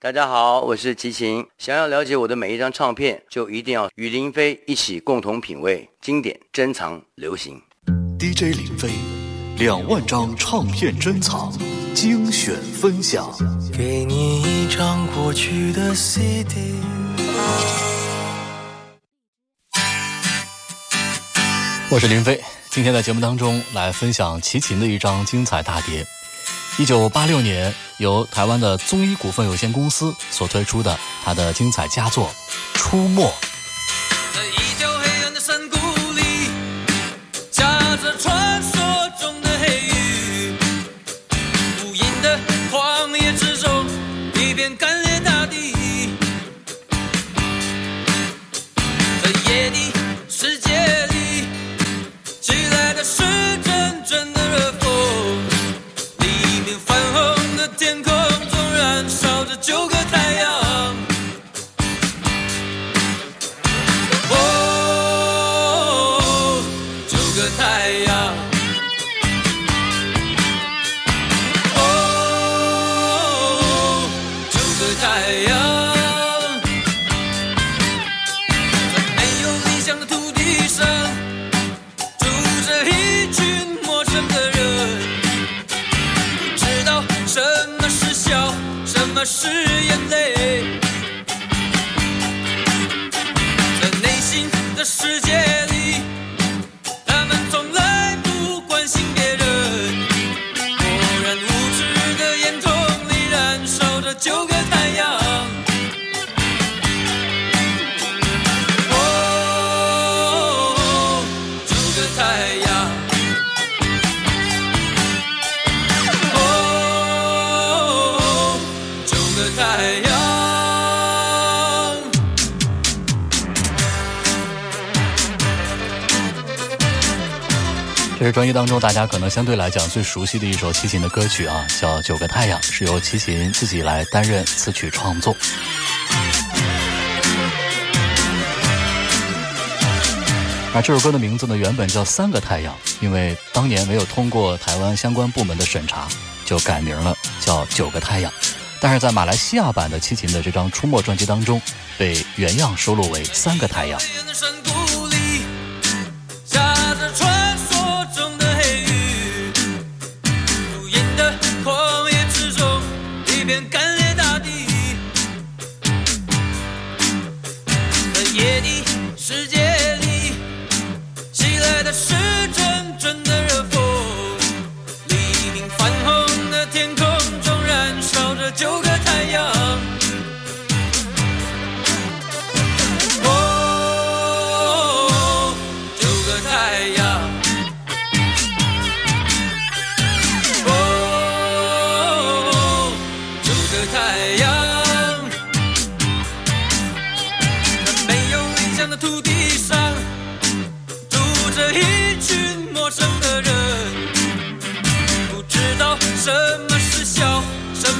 大家好，我是齐秦。想要了解我的每一张唱片，就一定要与林飞一起共同品味经典、珍藏、流行。DJ 林飞，两万张唱片珍藏，精选分享。给你一张过去的 CD。我是林飞，今天在节目当中来分享齐秦的一张精彩大碟。一九八六年，由台湾的综艺股份有限公司所推出的他的精彩佳作《出没》。是专辑当中大家可能相对来讲最熟悉的一首齐秦的歌曲啊，叫《九个太阳》，是由齐秦自己来担任词曲创作。而这首歌的名字呢，原本叫《三个太阳》，因为当年没有通过台湾相关部门的审查，就改名了，叫《九个太阳》。但是在马来西亚版的齐秦的这张《出没》专辑当中，被原样收录为《三个太阳》。边干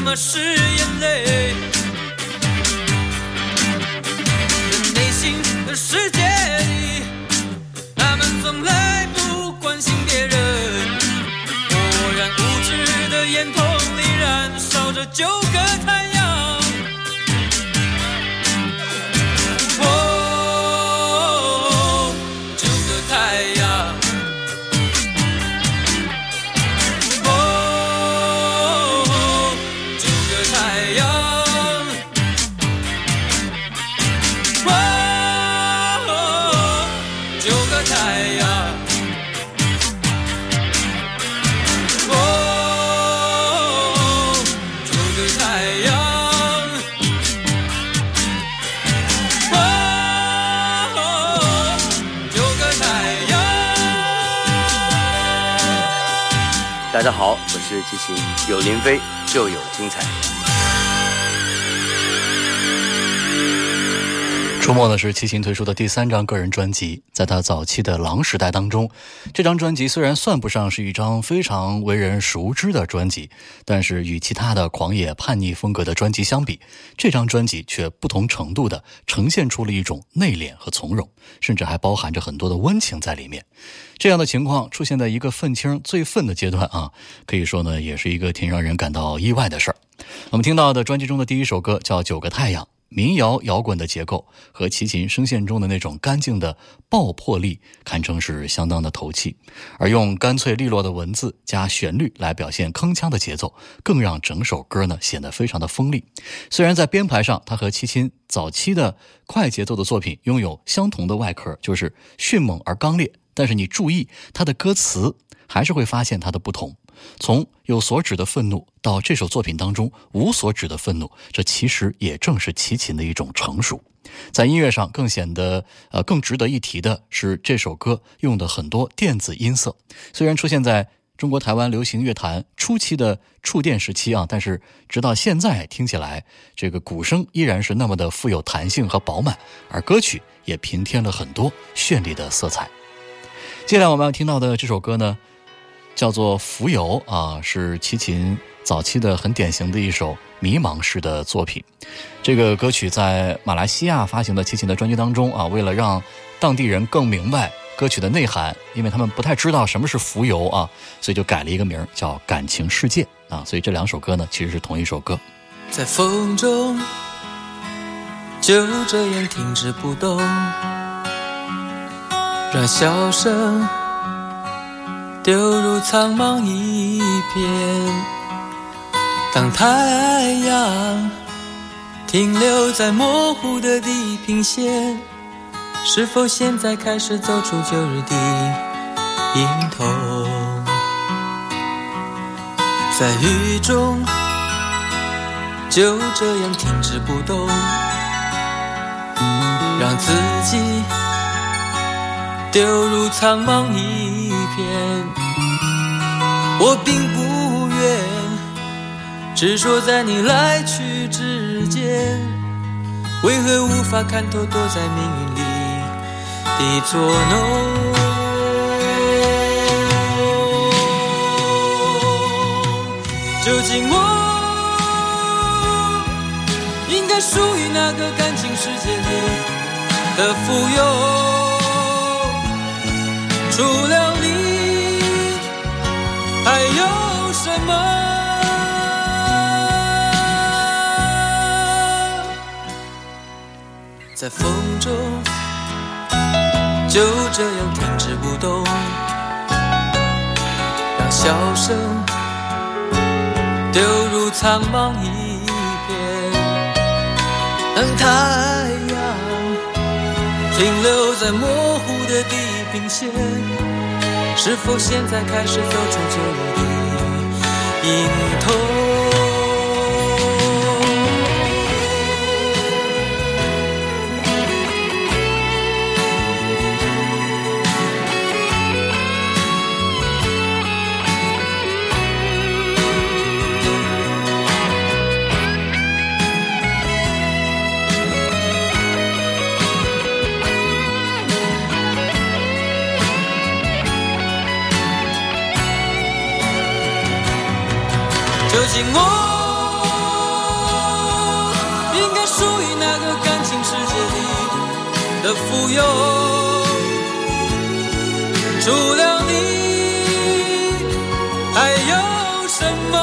么是眼泪。在内心的世界里，他们从来不关心别人。漠然无知的眼瞳里燃烧着九个太阳。有林飞就有精彩。出没呢是齐秦推出的第三张个人专辑，在他早期的《狼时代》当中，这张专辑虽然算不上是一张非常为人熟知的专辑，但是与其他的狂野叛逆风格的专辑相比，这张专辑却不同程度的呈现出了一种内敛和从容，甚至还包含着很多的温情在里面。这样的情况出现在一个愤青最愤的阶段啊，可以说呢，也是一个挺让人感到意外的事儿。我们听到的专辑中的第一首歌叫《九个太阳》。民谣摇滚的结构和齐秦声线中的那种干净的爆破力，堪称是相当的投气。而用干脆利落的文字加旋律来表现铿锵的节奏，更让整首歌呢显得非常的锋利。虽然在编排上，它和齐秦早期的快节奏的作品拥有相同的外壳，就是迅猛而刚烈，但是你注意它的歌词，还是会发现它的不同。从有所指的愤怒到这首作品当中无所指的愤怒，这其实也正是齐秦的一种成熟。在音乐上更显得呃更值得一提的是，这首歌用的很多电子音色。虽然出现在中国台湾流行乐坛初期的触电时期啊，但是直到现在听起来，这个鼓声依然是那么的富有弹性和饱满，而歌曲也平添了很多绚丽的色彩。接下来我们要听到的这首歌呢？叫做《浮游》啊，是齐秦早期的很典型的一首迷茫式的作品。这个歌曲在马来西亚发行的齐秦的专辑当中啊，为了让当地人更明白歌曲的内涵，因为他们不太知道什么是浮游啊，所以就改了一个名叫《感情世界》啊。所以这两首歌呢，其实是同一首歌。在风中，就这样停止不动，让笑声。丢入苍茫一片。当太阳停留在模糊的地平线，是否现在开始走出旧日的影头？在雨中，就这样停止不动，让自己。丢入苍茫一片，我并不愿执着在你来去之间，为何无法看透躲在命运里的作弄？究竟我应该属于哪个感情世界里的富有？除了你，还有什么？在风中，就这样停止不动，让笑声丢入苍茫一片，让太阳停留在模糊的地。平线，是否现在开始走出旧日的影头？我应该属于那个感情世界里的富有，除了你还有什么？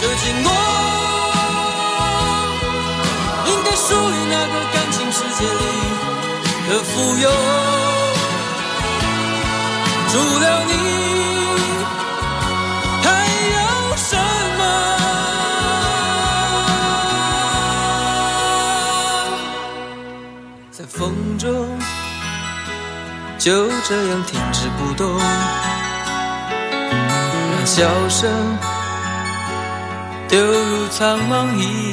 究竟我应该属于那个感情世界里的富有？除了你，还有什么？在风中，就这样停止不动，让笑声丢入苍茫一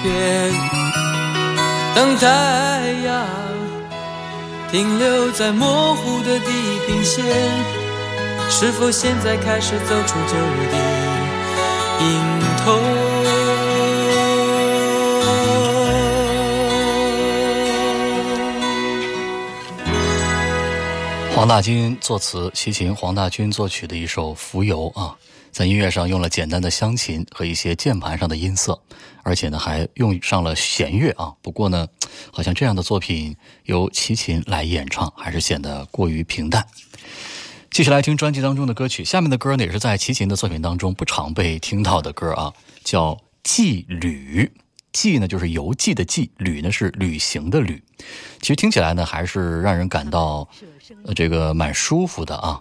片，当太阳。停留在模糊的地平线是否现在开始走出旧日的隐痛黄大军作词齐秦黄大军作曲的一首浮游啊。在音乐上用了简单的湘琴和一些键盘上的音色，而且呢还用上了弦乐啊。不过呢，好像这样的作品由齐秦来演唱，还是显得过于平淡。继续来听专辑当中的歌曲，下面的歌呢也是在齐秦的作品当中不常被听到的歌啊，叫《寄旅》。寄呢就是游记的寄，旅呢是旅行的旅。其实听起来呢还是让人感到这个蛮舒服的啊。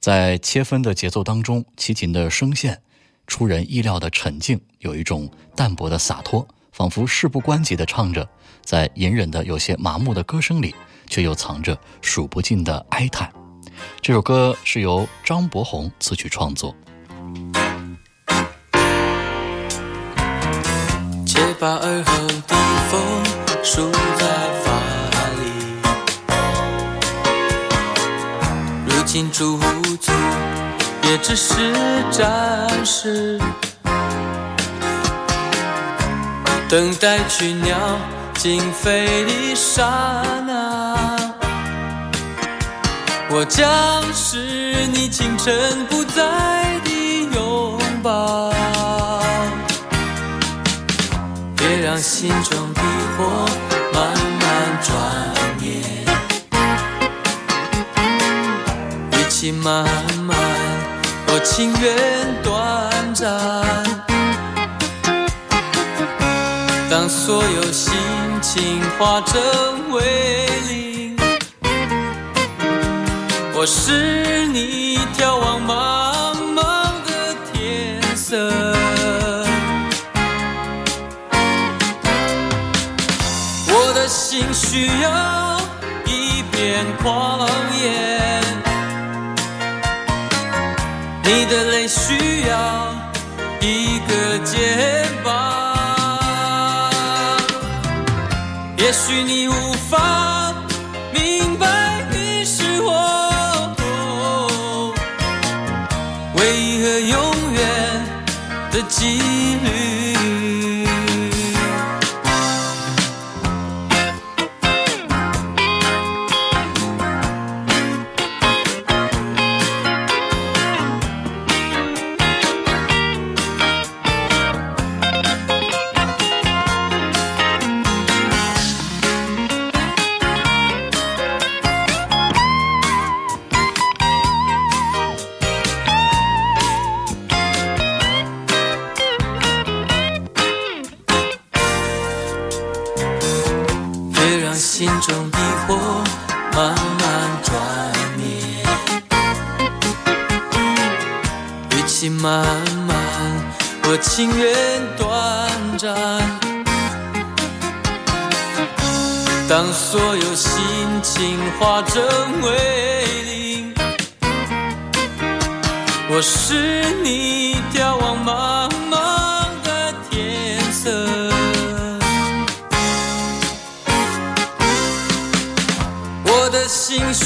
在切分的节奏当中，齐秦的声线出人意料的沉静，有一种淡泊的洒脱，仿佛事不关己的唱着，在隐忍的有些麻木的歌声里，却又藏着数不尽的哀叹。这首歌是由张博宏词曲创作。且把耳后的风梳在心驻足也只是暂时，等待群鸟惊飞的刹那。我将是你清晨不在的拥抱，别让心中的火慢慢转灭。与其慢慢，我情愿短暂。当所有心情化成为零。我是你眺望茫茫的天色，我的心需要一片旷你的泪需要一个肩膀。也许你无法心中的火慢慢转灭，与其慢慢，我情愿短暂。当所有心情化成为零，我是你眺望茫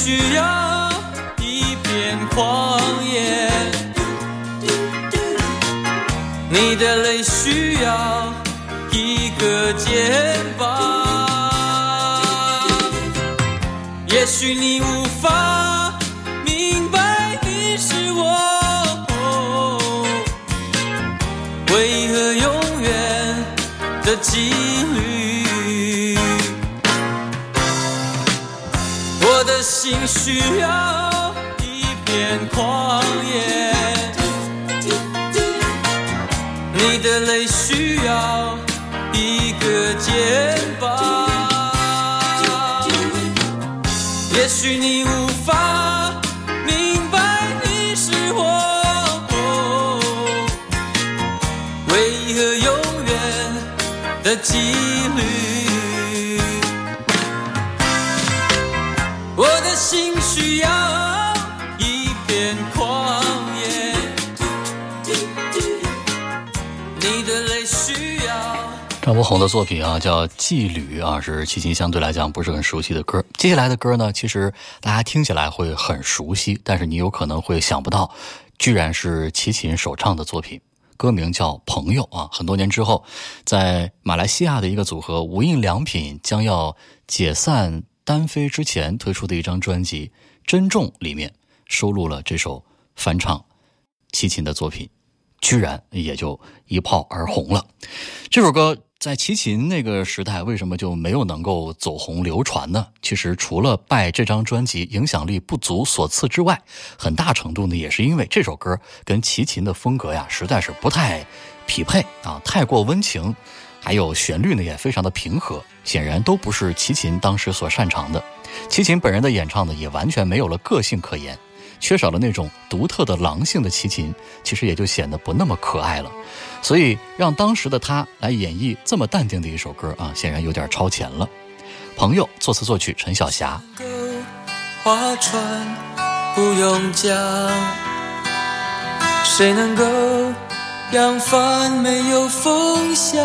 需要一片旷野，你的泪需要一个肩膀。也许你无法需要一片旷野，你的泪需要一个肩膀。也许你无法明白你是我唯一和永远的几率。我的心需要一片旷野，你的泪需要。张博宏的作品啊，叫《寄旅》啊，是齐秦相对来讲不是很熟悉的歌。接下来的歌呢，其实大家听起来会很熟悉，但是你有可能会想不到，居然是齐秦首唱的作品。歌名叫《朋友》啊，很多年之后，在马来西亚的一个组合无印良品将要解散单飞之前推出的一张专辑，珍重》里面收录了这首翻唱齐秦的作品，居然也就一炮而红了。这首歌在齐秦那个时代为什么就没有能够走红流传呢？其实除了拜这张专辑影响力不足所赐之外，很大程度呢也是因为这首歌跟齐秦的风格呀实在是不太匹配啊，太过温情。还有旋律呢，也非常的平和，显然都不是齐秦当时所擅长的。齐秦本人的演唱呢，也完全没有了个性可言，缺少了那种独特的狼性的齐秦，其实也就显得不那么可爱了。所以让当时的他来演绎这么淡定的一首歌啊，显然有点超前了。朋友，作词作曲陈小霞。划船不用桨，谁能够？扬帆没有风向，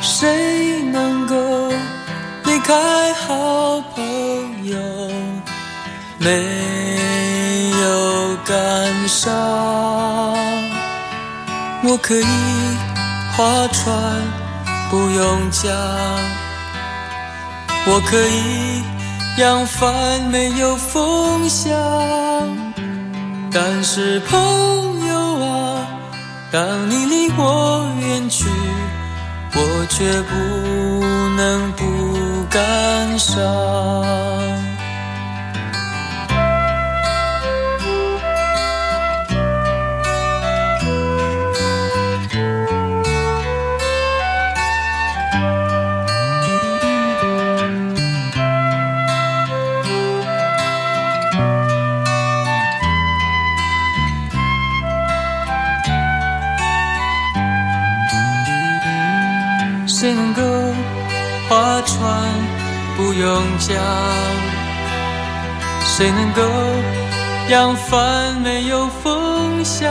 谁能够离开好朋友？没有感伤。我可以划船，不用桨。我可以扬帆，没有风向，但是朋友啊。当你离我远去，我却不能不感伤。不用桨？谁能够扬帆没有风向？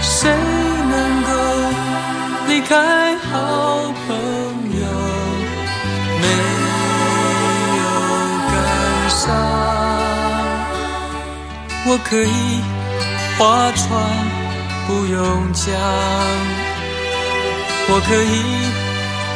谁能够离开好朋友没有感伤？我可以划船不用桨。我可以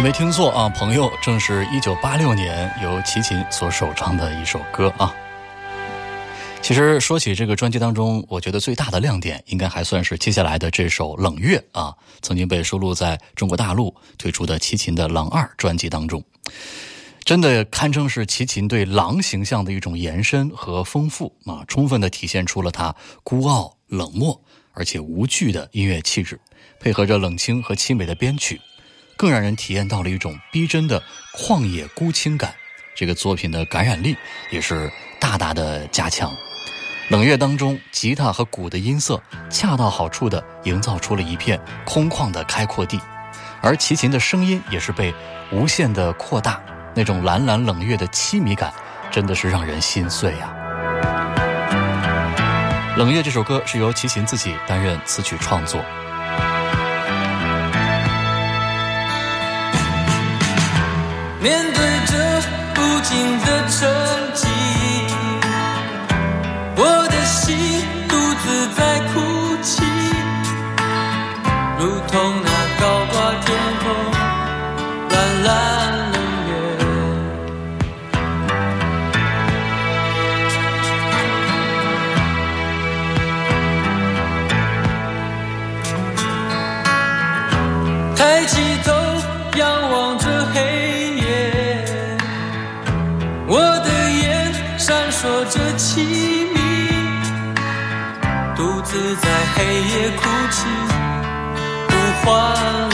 你没听错啊，朋友，正是一九八六年由齐秦所首唱的一首歌啊。其实说起这个专辑当中，我觉得最大的亮点，应该还算是接下来的这首《冷月》啊，曾经被收录在中国大陆推出的齐秦的《狼二》专辑当中，真的堪称是齐秦对狼形象的一种延伸和丰富啊，充分的体现出了他孤傲、冷漠而且无惧的音乐气质，配合着冷清和凄美的编曲。更让人体验到了一种逼真的旷野孤清感，这个作品的感染力也是大大的加强。冷月当中，吉他和鼓的音色恰到好处地营造出了一片空旷的开阔地，而齐秦的声音也是被无限的扩大，那种蓝蓝冷月的凄迷感，真的是让人心碎呀。冷月这首歌是由齐秦自己担任词曲创作。面对着无尽的沉寂，独自在黑夜哭泣，呼唤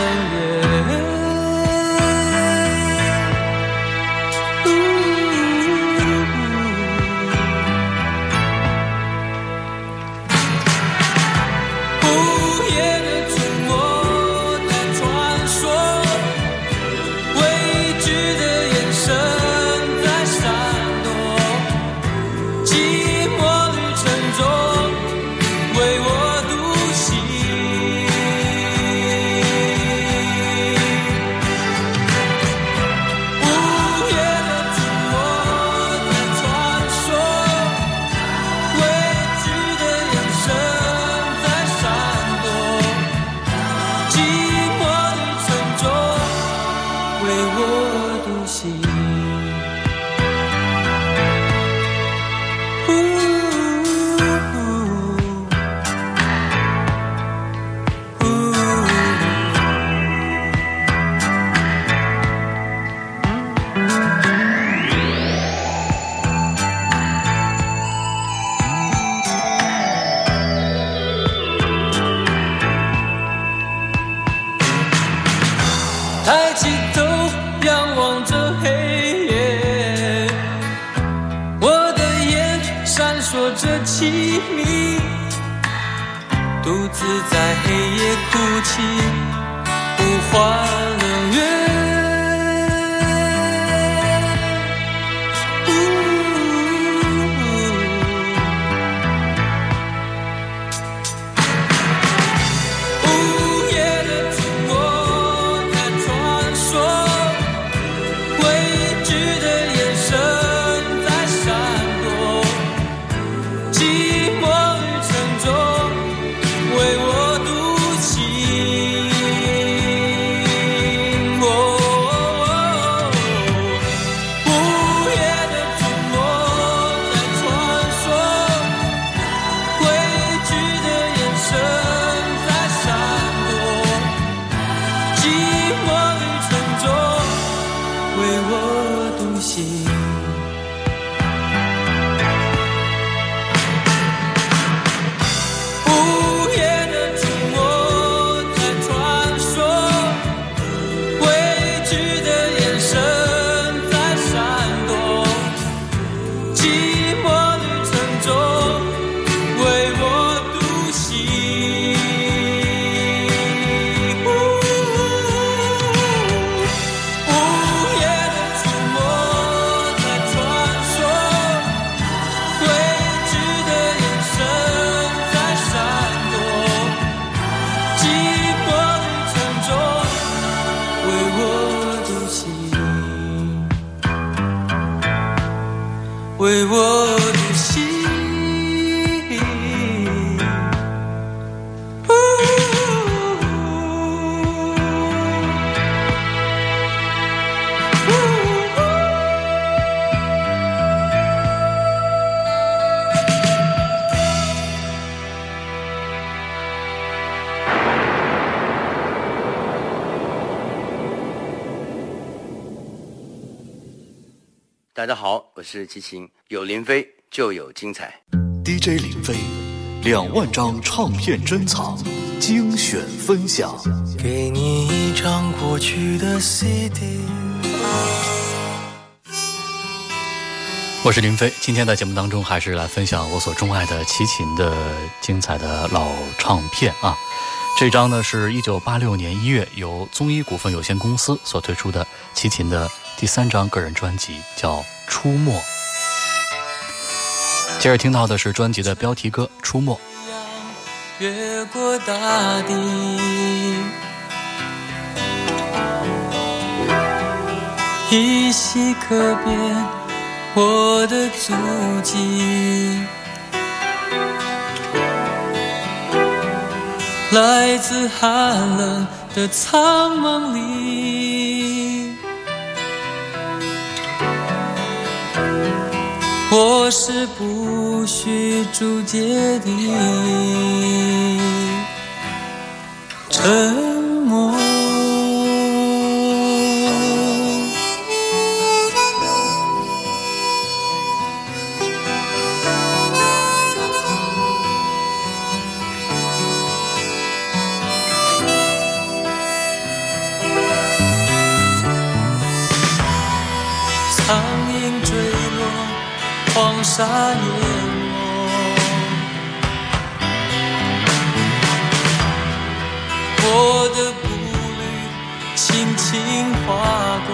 是齐秦，有林飞就有精彩。DJ 林飞，两万张唱片珍藏，精选分享。给你一张过去的 CD。我是林飞，今天在节目当中还是来分享我所钟爱的齐秦的精彩的老唱片啊。这张呢是一九八六年一月由综艺股份有限公司所推出的齐秦的第三张个人专辑，叫《出没》。接着听到的是专辑的标题歌《出没》。越过大地，依稀可辨我的足迹，来自寒冷的苍茫里。我是不需注解的。黄沙淹没。我的步履轻轻划过，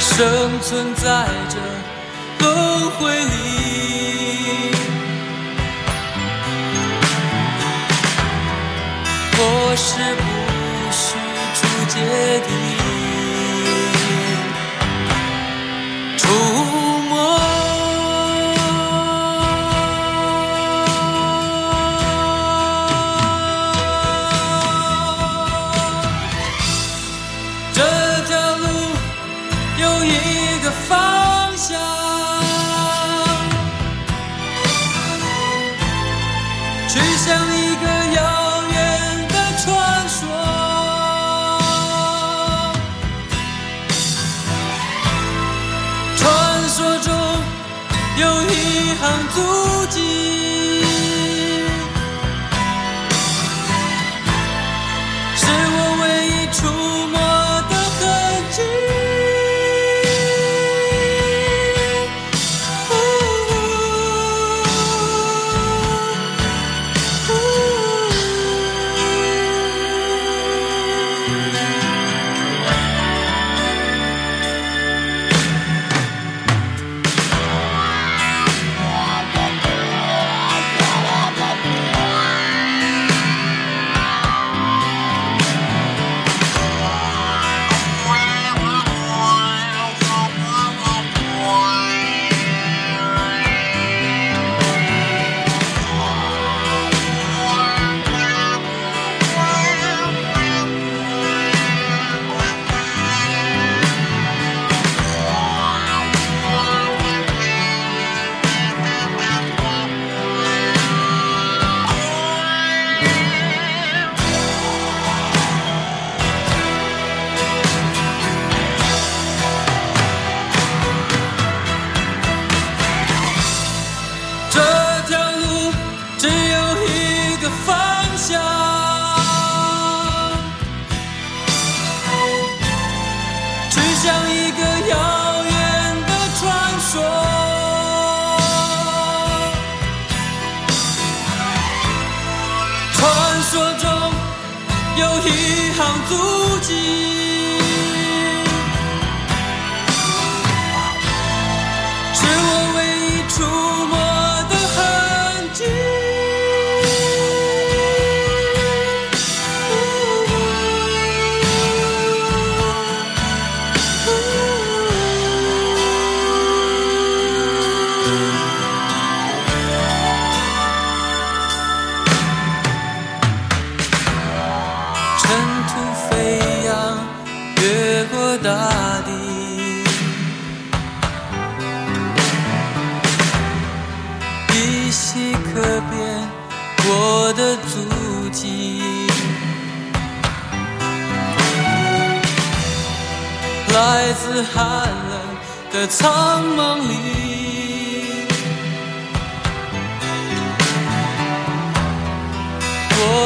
生存在这轮回里。我是不需注解的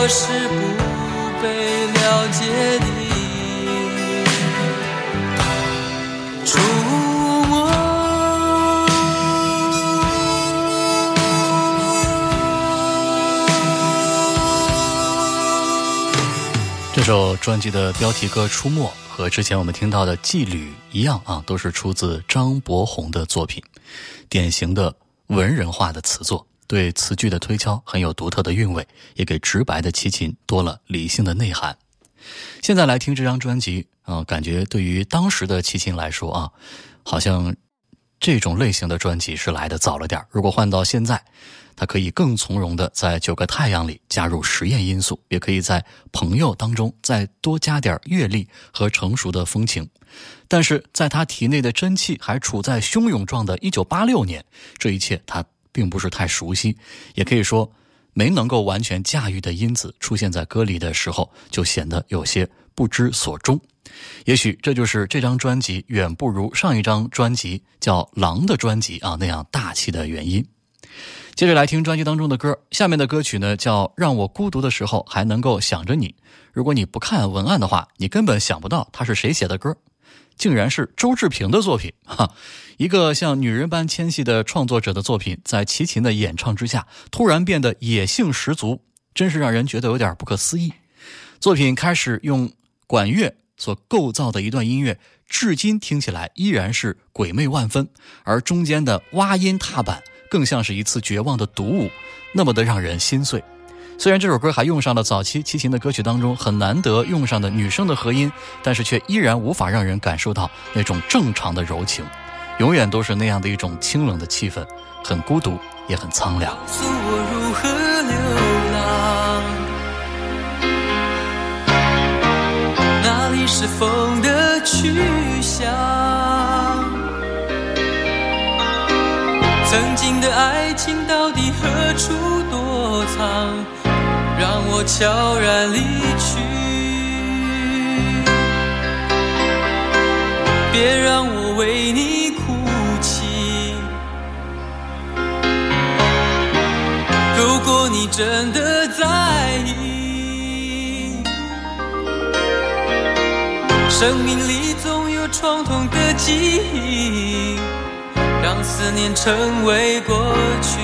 我是不被了解的触摸。这首专辑的标题歌《出没》和之前我们听到的《妓女》一样啊，都是出自张伯宏的作品，典型的文人化的词作，对词句的推敲很有独特的韵味，也给直白的齐秦多了理性的内涵。现在来听这张专辑啊、感觉对于当时的齐秦来说啊，好像这种类型的专辑是来的早了点如果换到现在，他可以更从容的在《九个太阳》里加入实验因素，也可以在朋友当中再多加点阅历和成熟的风情。但是在他体内的真气还处在汹涌状的1986年，这一切他并不是太熟悉，也可以说没能够完全驾驭的因子出现在歌里的时候，就显得有些不知所终。也许这就是这张专辑远不如上一张专辑叫《狼》的专辑啊那样大气的原因。接着来听专辑当中的歌，下面的歌曲呢叫《让我孤独的时候还能够想着你》。如果你不看文案的话，你根本想不到它是谁写的歌，竟然是周志平的作品哈！一个像女人般纤细的创作者的作品，在齐秦的演唱之下，突然变得野性十足，真是让人觉得有点不可思议。作品开始用管乐所构造的一段音乐，至今听起来依然是鬼魅万分，而中间的挖音踏板更像是一次绝望的独舞，那么的让人心碎。虽然这首歌还用上了早期齐秦的歌曲当中很难得用上的女声的和音，但是却依然无法让人感受到那种正常的柔情，永远都是那样的一种清冷的气氛，很孤独，也很苍凉。告诉我如何流浪，哪里是风的去向？曾经的爱情到底何处躲藏？让我悄然离去，别让我为你哭泣。如果你真的在意。生命里总有创痛的记忆，让思念成为过去。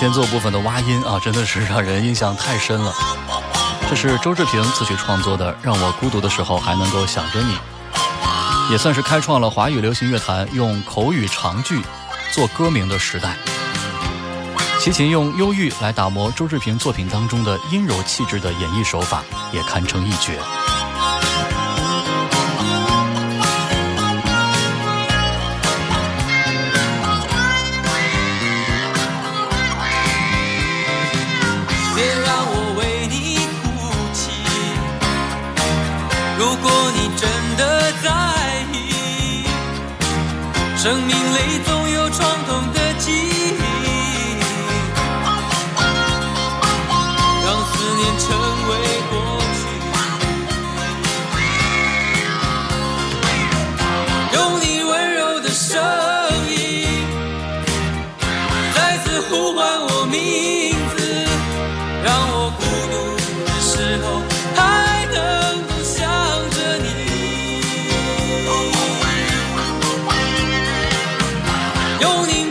间奏部分的挖音啊，真的是让人印象太深了。这是周志平自己创作的《让我孤独的时候还能够想着你》，也算是开创了华语流行乐坛用口语长句做歌名的时代。齐秦用忧郁来打磨周志平作品当中的阴柔气质的演绎手法，也堪称一绝。的在意，生命里总有创痛的记忆，让思念成为有你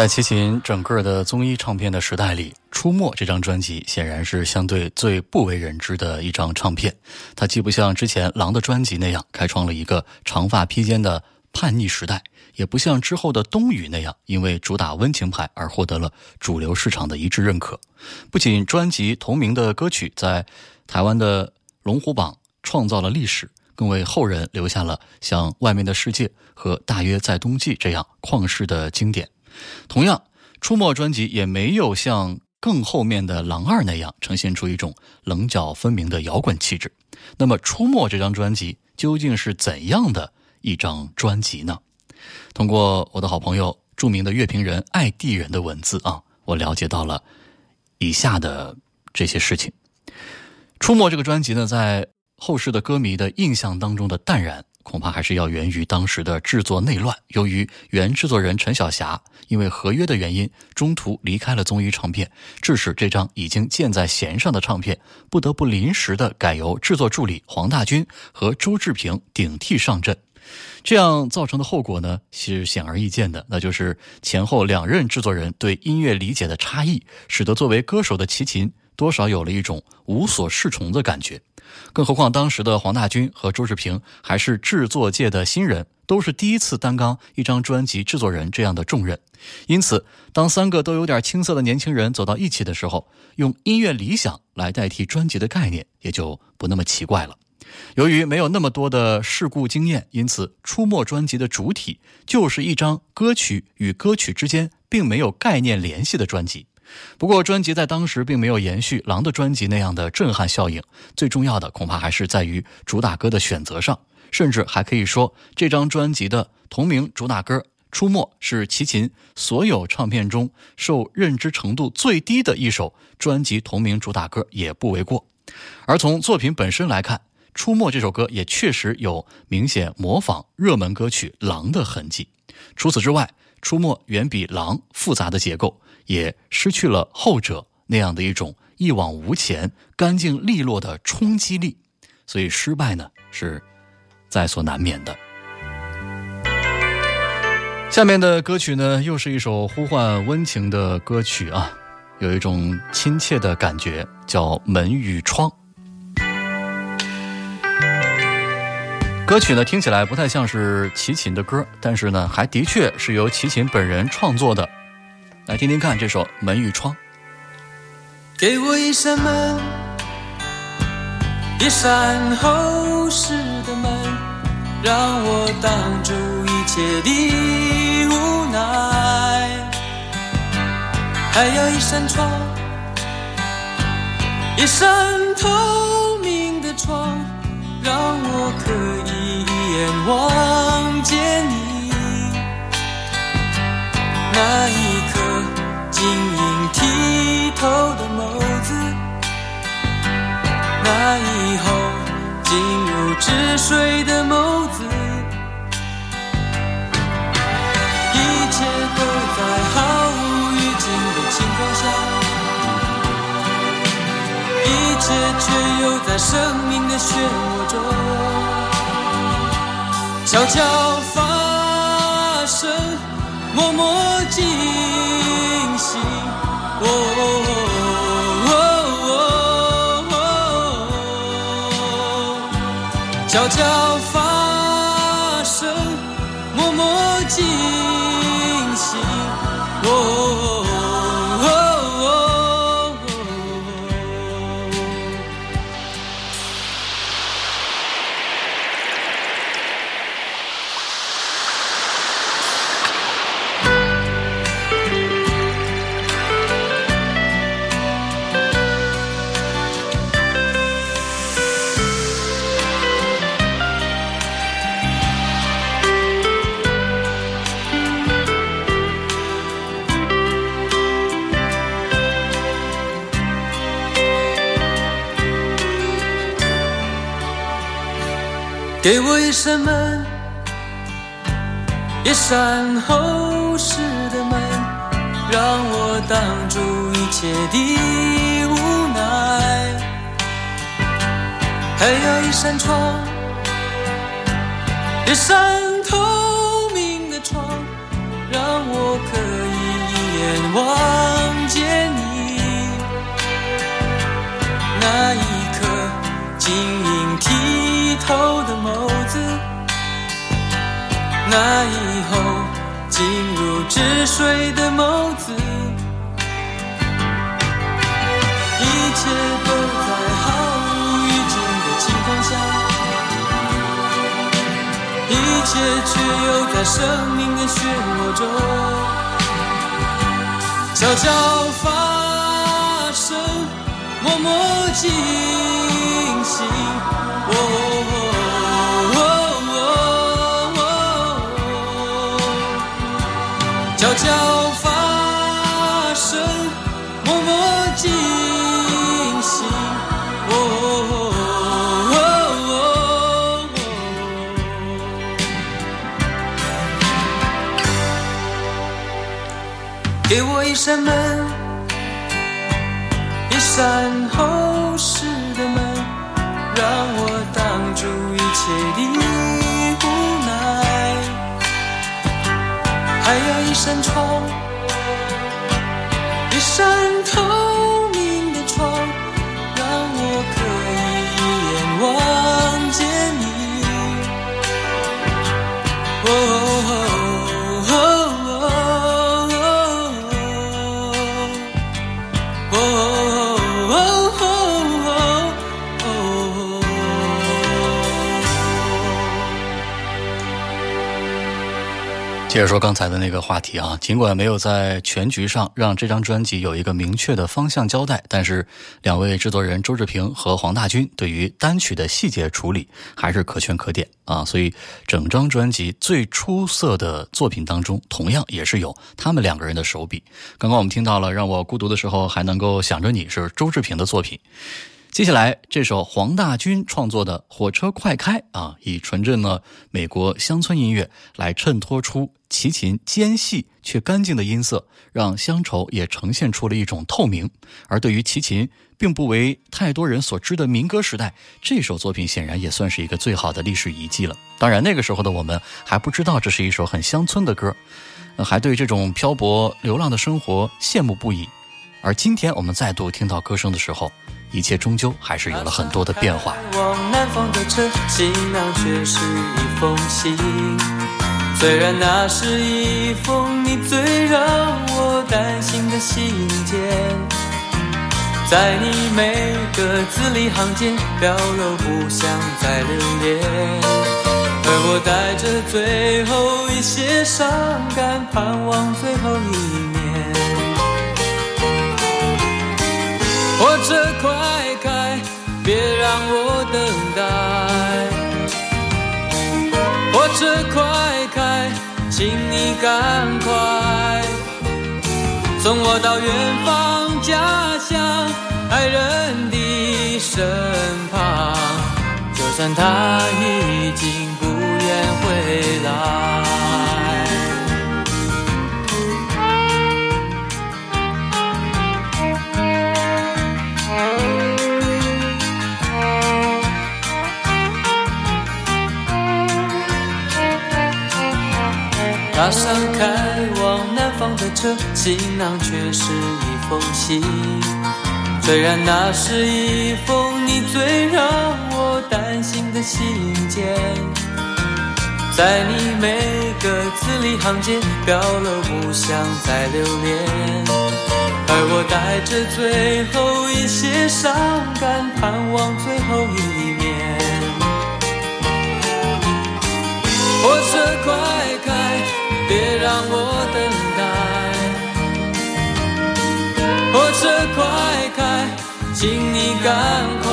在齐秦整个的综艺唱片的时代里，《出没》这张专辑显然是相对最不为人知的一张唱片。它既不像之前《狼》的专辑那样开创了一个长发披肩的叛逆时代，也不像之后的《冬雨》那样因为主打温情牌而获得了主流市场的一致认可。不仅专辑同名的歌曲在台湾的龙虎榜创造了历史，更为后人留下了像《外面的世界》和《大约在冬季》这样旷世的经典。同样，《出没》专辑也没有像更后面的《狼二》那样呈现出一种棱角分明的摇滚气质。那么，《出没》这张专辑究竟是怎样的一张专辑呢？通过我的好朋友著名的乐评人爱地人的文字啊，我了解到了以下的这些事情。《出没》这个专辑呢，在后世的歌迷的印象当中的淡然，恐怕还是要源于当时的制作内乱。由于原制作人陈晓霞因为合约的原因，中途离开了综艺唱片，致使这张已经箭在弦上的唱片不得不临时的改由制作助理黄大军和周志平顶替上阵。这样造成的后果呢，是显而易见的，那就是前后两任制作人对音乐理解的差异，使得作为歌手的齐秦多少有了一种无所适从的感觉。更何况当时的黄大军和周志平还是制作界的新人，都是第一次担纲一张专辑制作人这样的重任。因此，当三个都有点青涩的年轻人走到一起的时候，用音乐理想来代替专辑的概念，也就不那么奇怪了。由于没有那么多的事故经验，因此《出没》专辑的主体就是一张歌曲与歌曲之间并没有概念联系的专辑。不过，专辑在当时并没有延续《狼》的专辑那样的震撼效应。最重要的恐怕还是在于主打歌的选择上，甚至还可以说，这张专辑的同名主打歌《出没》是齐秦所有唱片中受认知程度最低的一首专辑同名主打歌，也不为过。而从作品本身来看，《出没》这首歌也确实有明显模仿热门歌曲《狼》的痕迹。除此之外，《出没》远比《狼》复杂的结构，也失去了后者那样的一种一往无前、干净利落的冲击力，所以失败呢是在所难免的。下面的歌曲呢，又是一首呼唤温情的歌曲啊，有一种亲切的感觉，叫《门与窗》。歌曲呢听起来不太像是齐秦的歌，但是呢，还的确是由齐秦本人创作的。来听听看这首《门与窗》。给我一扇门，一扇厚实的门，让我挡住一切的无奈。还要一扇窗，一扇透明的窗，让我可以一眼望见你。那一晶莹剔透的眸子，那以后进入止水的眸子，一切都在毫无预警的情况下，一切却又在生命的漩涡中悄悄发生。默默惊醒，哦哦哦哦，哦，悄悄发生，默默进行，哦。给我一扇门，一扇厚实的门，让我挡住一切的无奈。还要一扇窗，一扇透明的窗，让我可水的眸子，一切都在毫无预警的情况下，一切却又在生命的漩涡中悄悄发生。默默惊醒，哦哦给我一扇接着说刚才的那个话题啊，尽管没有在全局上让这张专辑有一个明确的方向交代，但是两位制作人周志平和黄大军对于单曲的细节处理还是可圈可点啊。所以整张专辑最出色的作品当中，同样也是有他们两个人的手笔。刚刚我们听到了《让我孤独的时候还能够想着你》是周志平的作品。接下来这首黄大军创作的《火车快开》啊，以纯正的美国乡村音乐来衬托出齐秦尖细却干净的音色，让乡愁也呈现出了一种透明。而对于齐秦并不为太多人所知的民歌时代，这首作品显然也算是一个最好的历史遗迹了。当然，那个时候的我们还不知道这是一首很乡村的歌，还对这种漂泊流浪的生活羡慕不已。而今天我们再度听到歌声的时候，一切终究还是有了很多的变化。往南方的车，却是一封信。虽然那是一封你最让我担心的信件，在你每个字里行间表露不想再留恋，而我带着最后一些伤感，盼望最后一面。火车快开，别让我等待。火车快开，请你赶快送我到远方家乡爱人的身旁。就算他已经不愿回来。踏上开往南方的车，行囊却是一封信。虽然那是一封你最让我担心的信件，在你每个字里行间表露不想再留恋，而我带着最后一些伤感，盼望最后一面。火车快，别让我等待。火车快开，请你赶快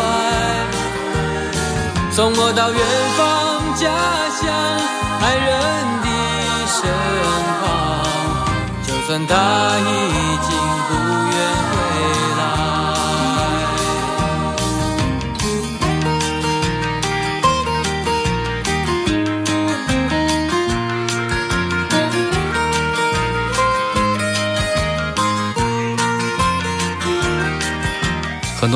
送我到远方家乡爱人的身旁。就算他已经不愿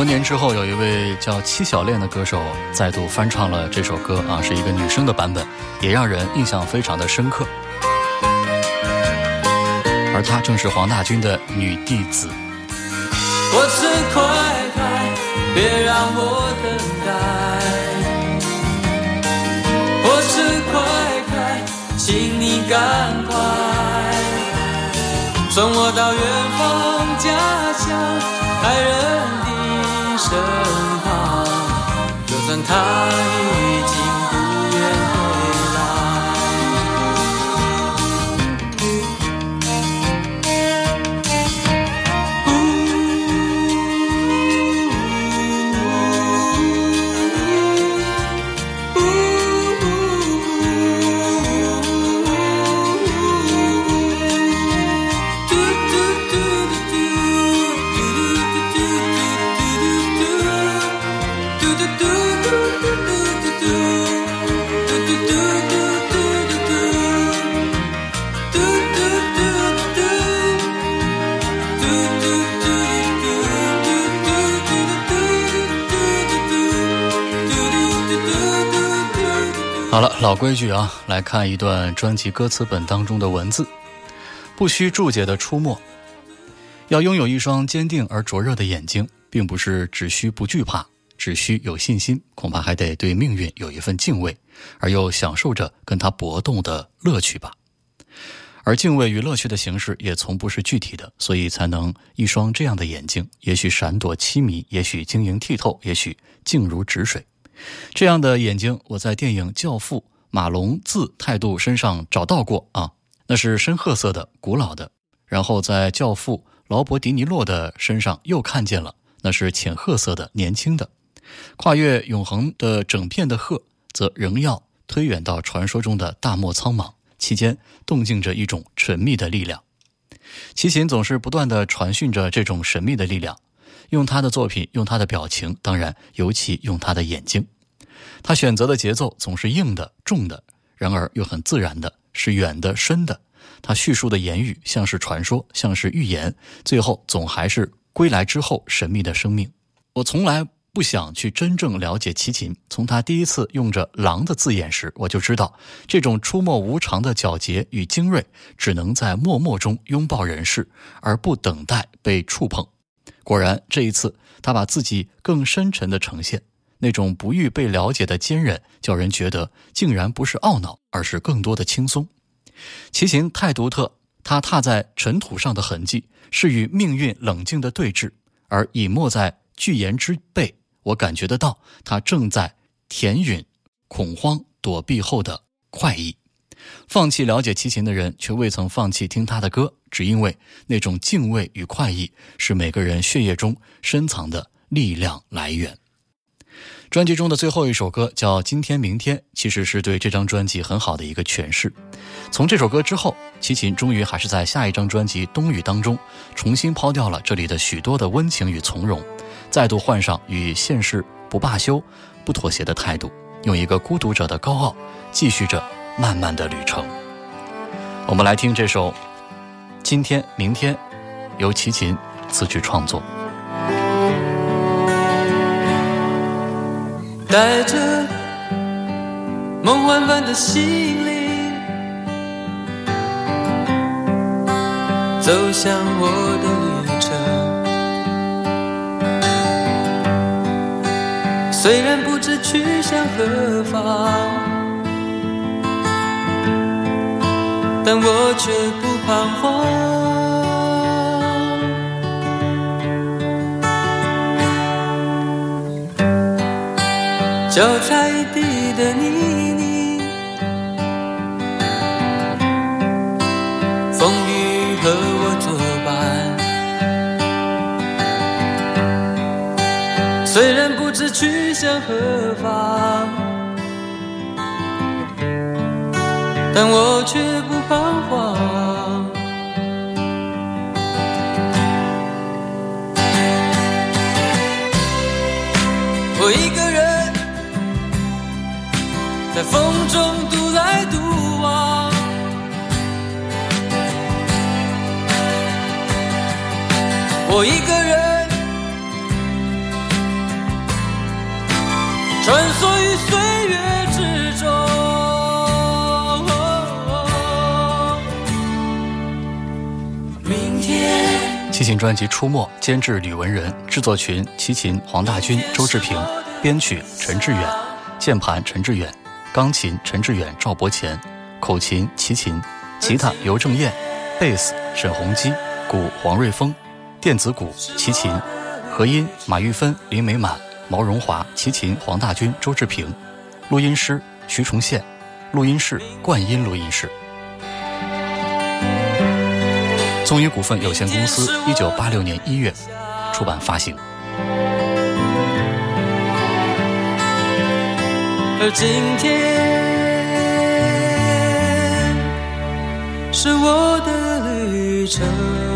多年之后，有一位叫戚小恋的歌手再度翻唱了这首歌啊，是一个女生的版本，也让人印象非常的深刻。而她正是黄大军的女弟子。火车快开，别让我等待。火车快开，请你赶快送我到远方家乡爱人身旁。就算他已经好了，老规矩啊，来看一段专辑歌词本当中的文字，不需注解的出没。要拥有一双坚定而灼热的眼睛，并不是只需不惧怕，只需有信心，恐怕还得对命运有一份敬畏，而又享受着跟它搏斗的乐趣吧。而敬畏与乐趣的形式也从不是具体的，所以才能一双这样的眼睛，也许闪躲凄迷，也许晶莹剔透，也许静如止水。这样的眼睛，我在电影《教父》马龙自态度身上找到过啊。那是深褐色的、古老的；然后在教父劳勃迪尼洛的身上又看见了，那是浅褐色的、年轻的。跨越永恒的整片的褐，则仍要推远到传说中的大漠苍茫，其间动静着一种神秘的力量。齐秦总是不断地传讯着这种神秘的力量，用他的作品，用他的表情，当然尤其用他的眼睛。他选择的节奏总是硬的、重的，然而又很自然的，是远的、深的。他叙述的言语像是传说，像是预言，最后总还是归来之后神秘的生命。我从来不想去真正了解齐秦，从他第一次用着“狼”的字眼时，我就知道这种出没无常的皎洁与精锐，只能在默默中拥抱人世，而不等待被触碰。果然，这一次他把自己更深沉的呈现。那种不欲被了解的坚韧，叫人觉得竟然不是懊恼，而是更多的轻松。骑行太独特，他踏在尘土上的痕迹是与命运冷静的对峙，而隐没在巨岩之背，我感觉得到他正在填允恐慌躲避后的快意。放弃了解齐秦的人，却未曾放弃听他的歌，只因为那种敬畏与快意是每个人血液中深藏的力量来源。专辑中的最后一首歌叫《今天明天》，其实是对这张专辑很好的一个诠释。从这首歌之后，齐秦终于还是在下一张专辑《冬雨》当中，重新抛掉了这里的许多的温情与从容，再度换上与现实不罢休、不妥协的态度，用一个孤独者的高傲，继续着漫漫的旅程。我们来听这首《今天明天》，由齐秦词曲创作。带着梦幻般的心灵，走向我的旅程。虽然不知去向何方，但我却不彷徨。脚踩地的泥泞，风雨和我作伴。虽然不知去向何方，但我却不彷徨。我一个人。在风中独来独往，我一专辑《出没》，监制吕文仁，制作群齐秦、黄大军、周志平，编曲陈志远，键盘陈志远。钢琴陈志远、赵伯乾，口琴齐秦，吉他尤正彦，贝斯沈鸿基，鼓黄瑞峰，电子鼓齐秦，和音马玉芬、林美满、毛荣华，齐秦黄大军、周志平，录音师徐崇宪，录音室冠音录音室。中宇股份有限公司，一九八六年一月出版发行。而今天是我的旅程。